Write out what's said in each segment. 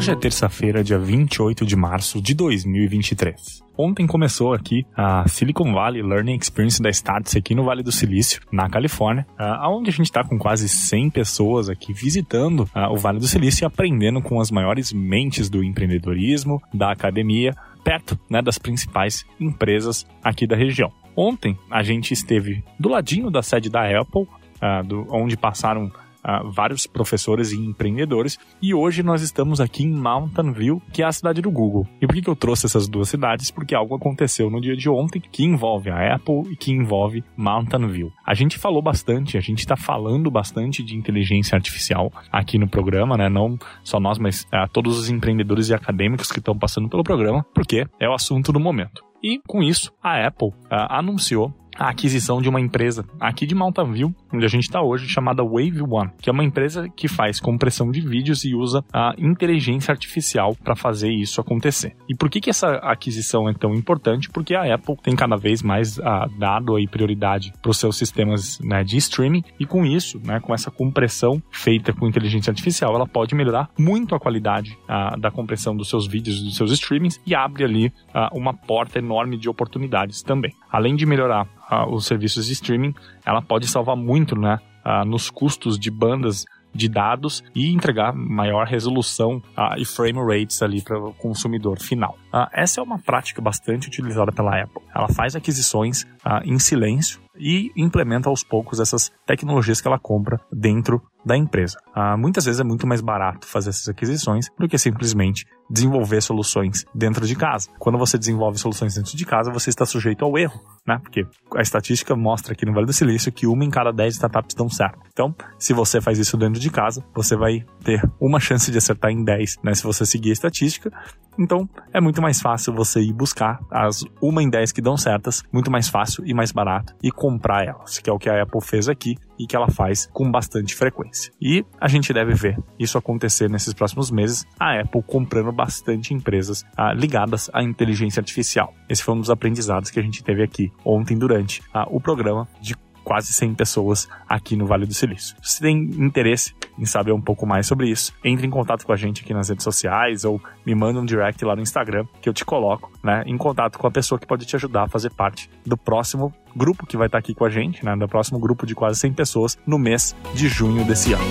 Hoje é terça-feira, dia 28 de março de 2023. Ontem começou aqui a Silicon Valley Learning Experience da Startse aqui no Vale do Silício, na Califórnia, aonde a gente está com quase 100 pessoas aqui visitando o Vale do Silício e aprendendo com as maiores mentes do empreendedorismo, da academia, perto né, das principais empresas aqui da região. Ontem a gente esteve do ladinho da sede da Apple, do, onde passaram Vários professores e empreendedores. E hoje nós estamos aqui em Mountain View, que é a cidade do Google. E por que, eu trouxe essas duas cidades? Porque algo aconteceu no dia de ontem que envolve a Apple e que envolve Mountain View. A gente falou bastante, a gente está falando bastante de inteligência artificial aqui no programa, né? Não só nós, mas uh, todos os empreendedores e acadêmicos que estão passando pelo programa, porque é o assunto do momento. E com isso, a Apple uh, anunciou a aquisição de uma empresa aqui de Mountain View, onde a gente está hoje, chamada Wave One, que é uma empresa que faz compressão de vídeos e usa a inteligência artificial para fazer isso acontecer. E por que, que essa aquisição é tão importante? Porque a Apple tem cada vez mais ah, dado aí prioridade para os seus sistemas né, de streaming e com isso, né, com essa compressão feita com inteligência artificial, ela pode melhorar muito a qualidade ah, da compressão dos seus vídeos, dos seus streamings e abre ali ah, uma porta enorme de oportunidades também. Além de melhorar uh, os serviços de streaming, ela pode salvar muito né, uh, nos custos de bandas de dados e entregar maior resolução e frame rates ali para o consumidor final. Essa é uma prática bastante utilizada pela Apple. Ela faz aquisições em silêncio e implementa aos poucos essas tecnologias que ela compra dentro da empresa. Muitas vezes é muito mais barato fazer essas aquisições do que simplesmente desenvolver soluções dentro de casa. Quando você desenvolve soluções dentro de casa, você está sujeito ao erro, né? Porque a estatística mostra aqui no Vale do Silício que uma em cada dez startups dão certo. Então, se você faz isso dentro de casa, você vai ter uma chance de acertar em 10, né? Se você seguir a estatística. Então, é muito mais fácil você ir buscar as uma em 10 que dão certas, muito mais fácil e mais barato, e comprar elas, que é o que a Apple fez aqui e que ela faz com bastante frequência. E a gente deve ver isso acontecer nesses próximos meses, a Apple comprando bastante empresas ah, ligadas à inteligência artificial. Esse foi um dos aprendizados que a gente teve aqui ontem durante ah, o programa de quase 100 pessoas aqui no Vale do Silício. Se tem interesse em saber um pouco mais sobre isso, entre em contato com a gente aqui nas redes sociais ou me manda um direct lá no Instagram que eu te coloco, né, em contato com a pessoa que pode te ajudar a fazer parte do próximo grupo que vai estar aqui com a gente, né, do próximo grupo de quase 100 pessoas no mês de junho desse ano.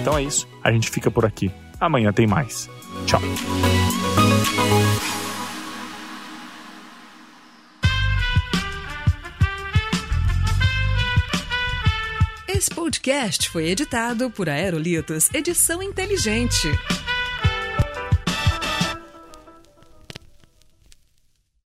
Então é isso, a gente fica por aqui. Amanhã tem mais. Tchau. Esse podcast foi editado por Aerolitos Edição Inteligente.